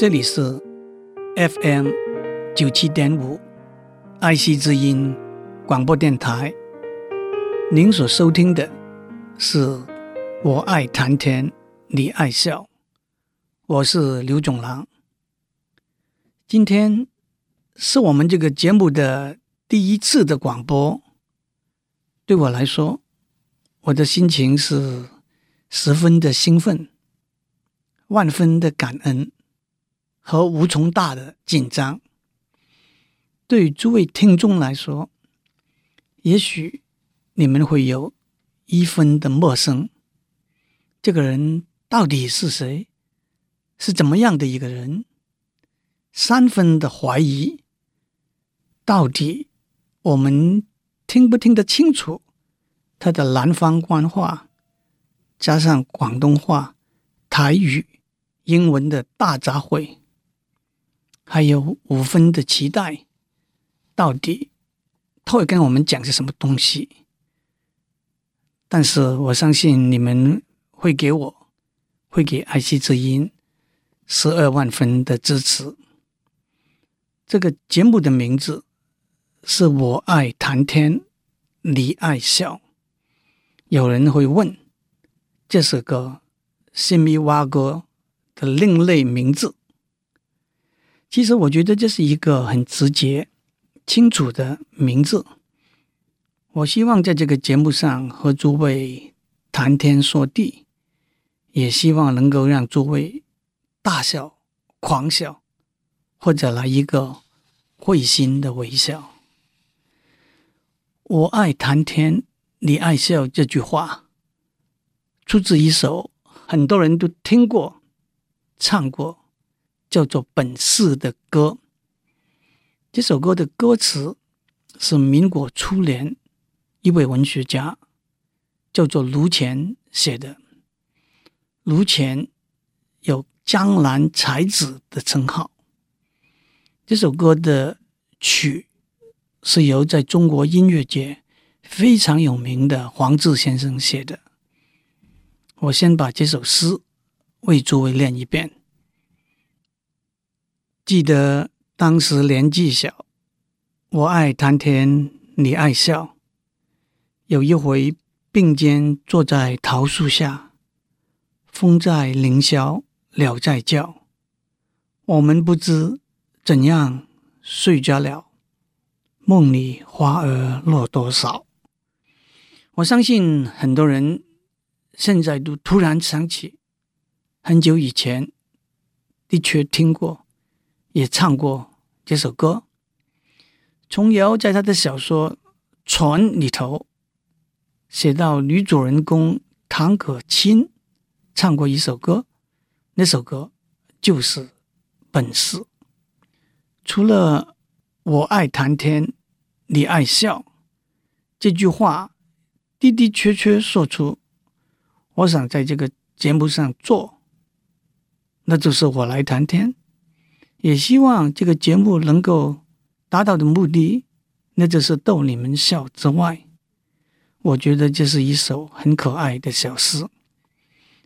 这里是 FM 九七点五爱惜之音广播电台。您所收听的是我爱谈天，你爱笑，我是刘总郎。今天是我们这个节目的第一次的广播，对我来说，我的心情是十分的兴奋，万分的感恩。和无从大的紧张，对于诸位听众来说，也许你们会有一分的陌生。这个人到底是谁？是怎么样的一个人？三分的怀疑，到底我们听不听得清楚他的南方官话，加上广东话、台语、英文的大杂烩？还有五分的期待，到底他会跟我们讲些什么东西？但是我相信你们会给我，会给爱惜之音十二万分的支持。这个节目的名字是我爱谈天，你爱笑。有人会问，这首歌是咪哇歌的另类名字？其实我觉得这是一个很直接、清楚的名字。我希望在这个节目上和诸位谈天说地，也希望能够让诸位大笑、狂笑，或者来一个会心的微笑。我爱谈天，你爱笑。这句话出自一首很多人都听过、唱过。叫做《本事》的歌，这首歌的歌词是民国初年一位文学家叫做卢前写的。卢前有“江南才子”的称号。这首歌的曲是由在中国音乐界非常有名的黄自先生写的。我先把这首诗为诸位念一遍。记得当时年纪小，我爱谈天，你爱笑。有一回并肩坐在桃树下，风在凌霄，鸟在叫，我们不知怎样睡着了。梦里花儿落多少？我相信很多人现在都突然想起，很久以前的确听过。也唱过这首歌。琼瑶在他的小说《船》里头写到，女主人公唐可卿唱过一首歌，那首歌就是《本事》。除了“我爱谈天，你爱笑”这句话的的确确说出，我想在这个节目上做，那就是我来谈天。也希望这个节目能够达到的目的，那就是逗你们笑之外，我觉得这是一首很可爱的小诗。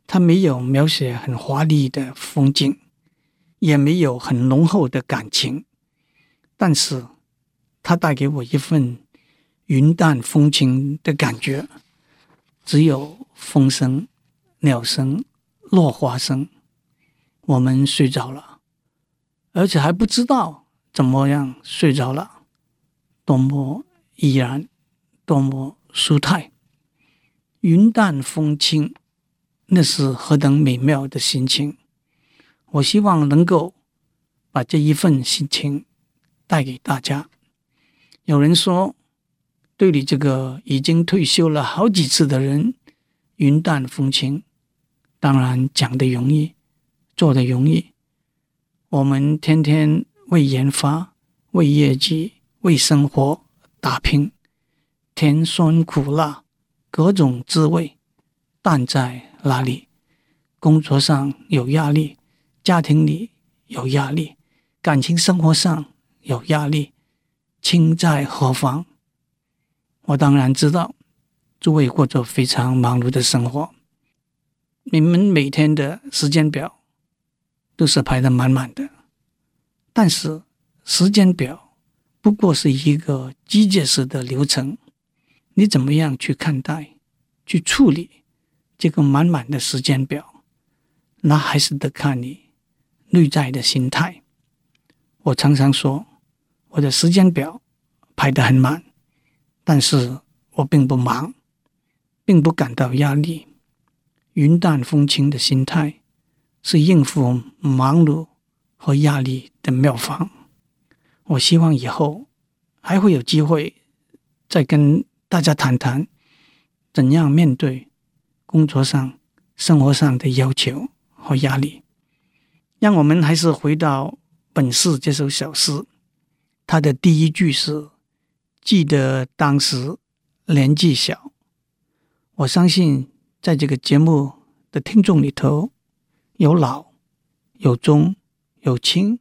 它没有描写很华丽的风景，也没有很浓厚的感情，但是它带给我一份云淡风轻的感觉。只有风声、鸟声、落花声，我们睡着了。而且还不知道怎么样睡着了，多么怡然，多么舒泰，云淡风轻，那是何等美妙的心情！我希望能够把这一份心情带给大家。有人说，对你这个已经退休了好几次的人，云淡风轻，当然讲的容易，做的容易。我们天天为研发、为业绩、为生活打拼，甜酸苦辣各种滋味，淡在哪里？工作上有压力，家庭里有压力，感情生活上有压力，轻在何方？我当然知道，诸位过着非常忙碌的生活，你们每天的时间表都是排得满满的。但是时间表不过是一个机械式的流程，你怎么样去看待、去处理这个满满的时间表，那还是得看你内在的心态。我常常说，我的时间表排得很满，但是我并不忙，并不感到压力，云淡风轻的心态是应付忙碌和压力的妙方。我希望以后还会有机会再跟大家谈谈怎样面对工作上、生活上的要求和压力。让我们还是回到本事这首小诗，它的第一句是：“记得当时年纪小。”我相信在这个节目的听众里头，有老、有中、有轻，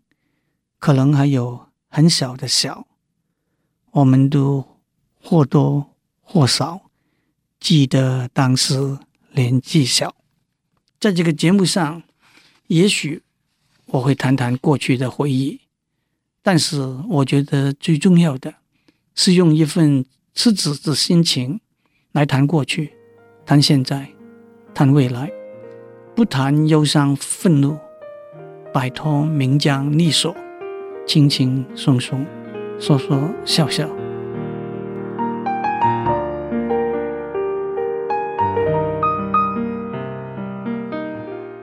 可能还有。很小的小，我们都或多或少记得当时年纪小。在这个节目上，也许我会谈谈过去的回忆，但是我觉得最重要的是用一份赤子的心情来谈过去、谈现在、谈未来，不谈忧伤愤怒，摆脱名将利锁。轻轻松松，说说笑笑。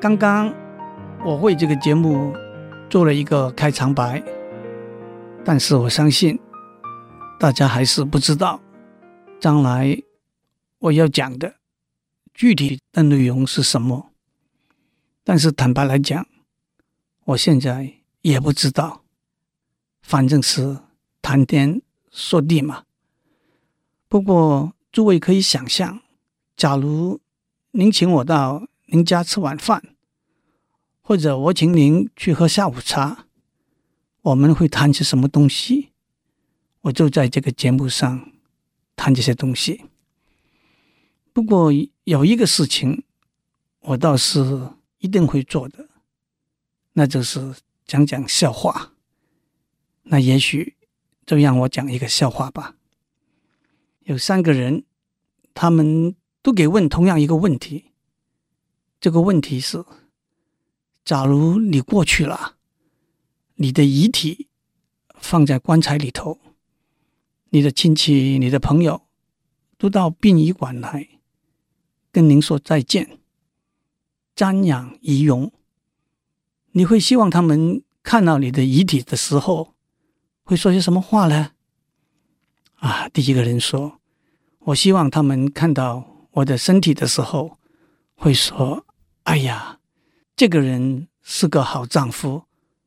刚刚我为这个节目做了一个开场白，但是我相信大家还是不知道将来我要讲的具体的内容是什么。但是坦白来讲，我现在也不知道。反正是谈天说地嘛。不过诸位可以想象，假如您请我到您家吃晚饭，或者我请您去喝下午茶，我们会谈些什么东西？我就在这个节目上谈这些东西。不过有一个事情，我倒是一定会做的，那就是讲讲笑话。那也许就让我讲一个笑话吧。有三个人，他们都给问同样一个问题。这个问题是：假如你过去了，你的遗体放在棺材里头，你的亲戚、你的朋友都到殡仪馆来跟您说再见、瞻仰遗容，你会希望他们看到你的遗体的时候，会说些什么话呢？啊，第一个人说：“我希望他们看到我的身体的时候，会说：‘哎呀，这个人是个好丈夫，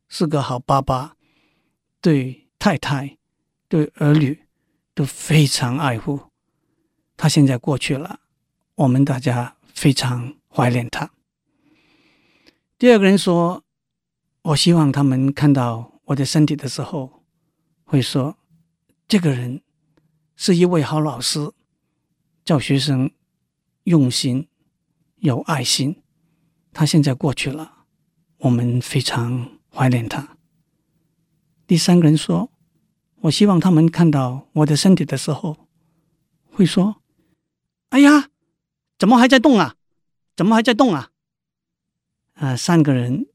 是个好爸爸，对太太、对儿女都非常爱护。他现在过去了，我们大家非常怀念他。’第二个人说：‘我希望他们看到我的身体的时候。’会说，这个人是一位好老师，教学生用心有爱心。他现在过去了，我们非常怀念他。第三个人说：“我希望他们看到我的身体的时候，会说：‘哎呀，怎么还在动啊？怎么还在动啊？’啊，三个人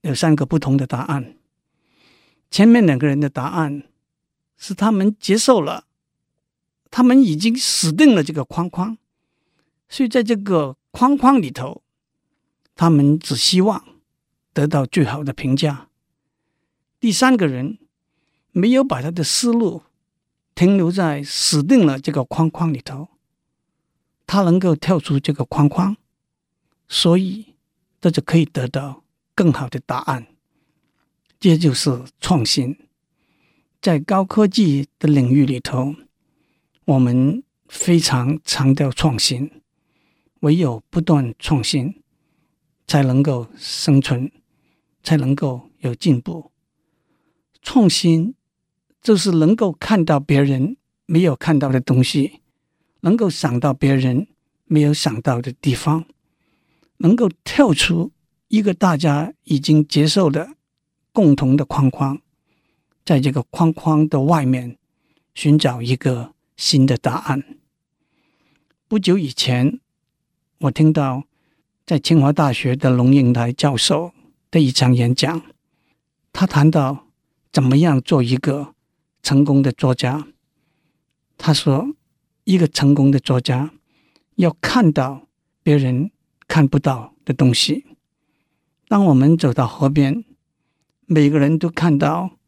有三个不同的答案。前面两个人的答案。”是他们接受了，他们已经死定了这个框框，所以在这个框框里头，他们只希望得到最好的评价。第三个人没有把他的思路停留在死定了这个框框里头，他能够跳出这个框框，所以这就可以得到更好的答案。这就是创新。在高科技的领域里头，我们非常强调创新，唯有不断创新，才能够生存，才能够有进步。创新就是能够看到别人没有看到的东西，能够想到别人没有想到的地方，能够跳出一个大家已经接受的共同的框框，在这个框框的外面寻找一个新的答案。不久以前，我听到在清华大学的龙应台教授的一场演讲，他谈到怎么样做一个成功的作家。他说，一个成功的作家要看到别人看不到的东西。当我们走到河边，每个人都看到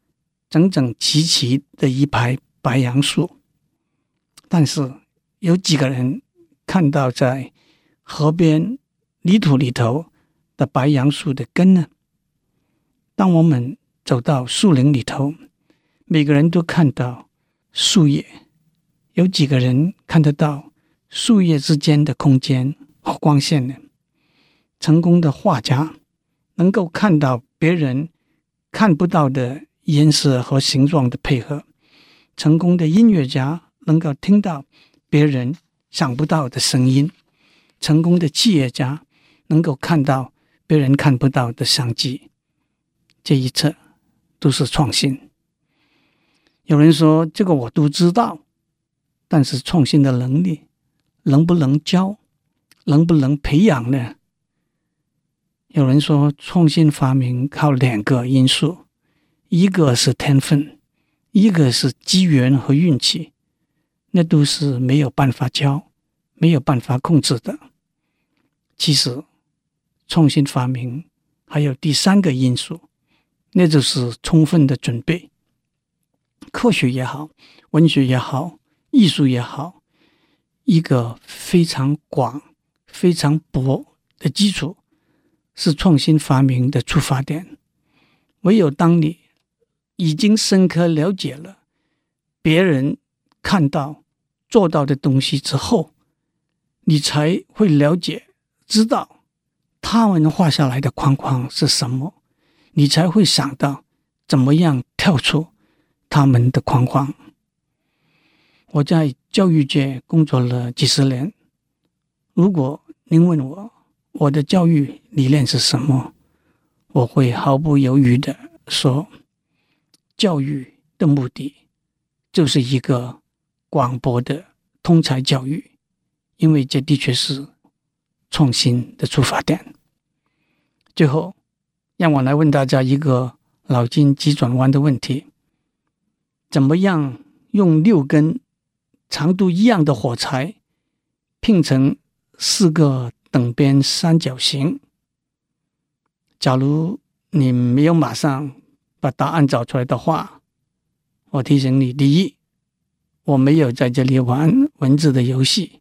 整整齐齐的一排白杨树，但是有几个人看到在河边泥土里头的白杨树的根呢？当我们走到树林里头，每个人都看到树叶。有几个人看得到树叶之间的空间和光线呢？成功的画家能够看到别人看不到的颜色和形状的配合；成功的音乐家能够听到别人想不到的声音；成功的企业家能够看到别人看不到的商机。这一切都是创新。有人说：“这个我都知道。”但是创新的能力能不能教，能不能培养呢？有人说，创新发明靠两个因素，一个是天分，一个是机缘和运气，那都是没有办法教、没有办法控制的。其实，创新发明还有第三个因素，那就是充分的准备。科学也好，文学也好。艺术也好，一个非常广、非常博的基础是创新发明的出发点。唯有当你已经深刻了解了别人看到、做到的东西之后，你才会了解、知道他们画下来的框框是什么，你才会想到怎么样跳出他们的框框。我在教育界工作了几十年。如果您问我我的教育理念是什么，我会毫不犹豫地说：教育的目的就是一个广博的通才教育，因为这的确是创新的出发点。最后，让我来问大家一个脑筋急转弯的问题：怎么样用六根？长度一样的火柴拼成四个等边三角形。假如你没有马上把答案找出来的话，我提醒你：第一，我没有在这里玩文字的游戏；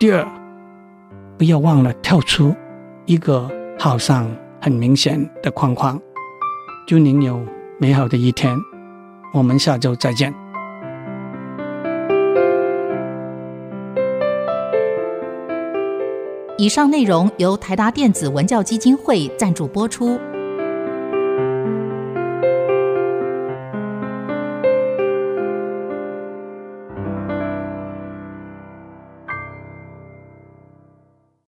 第二，不要忘了跳出一个好像很明显的框框。祝您有美好的一天，我们下周再见。以上内容由台达电子文教基金会赞助播出。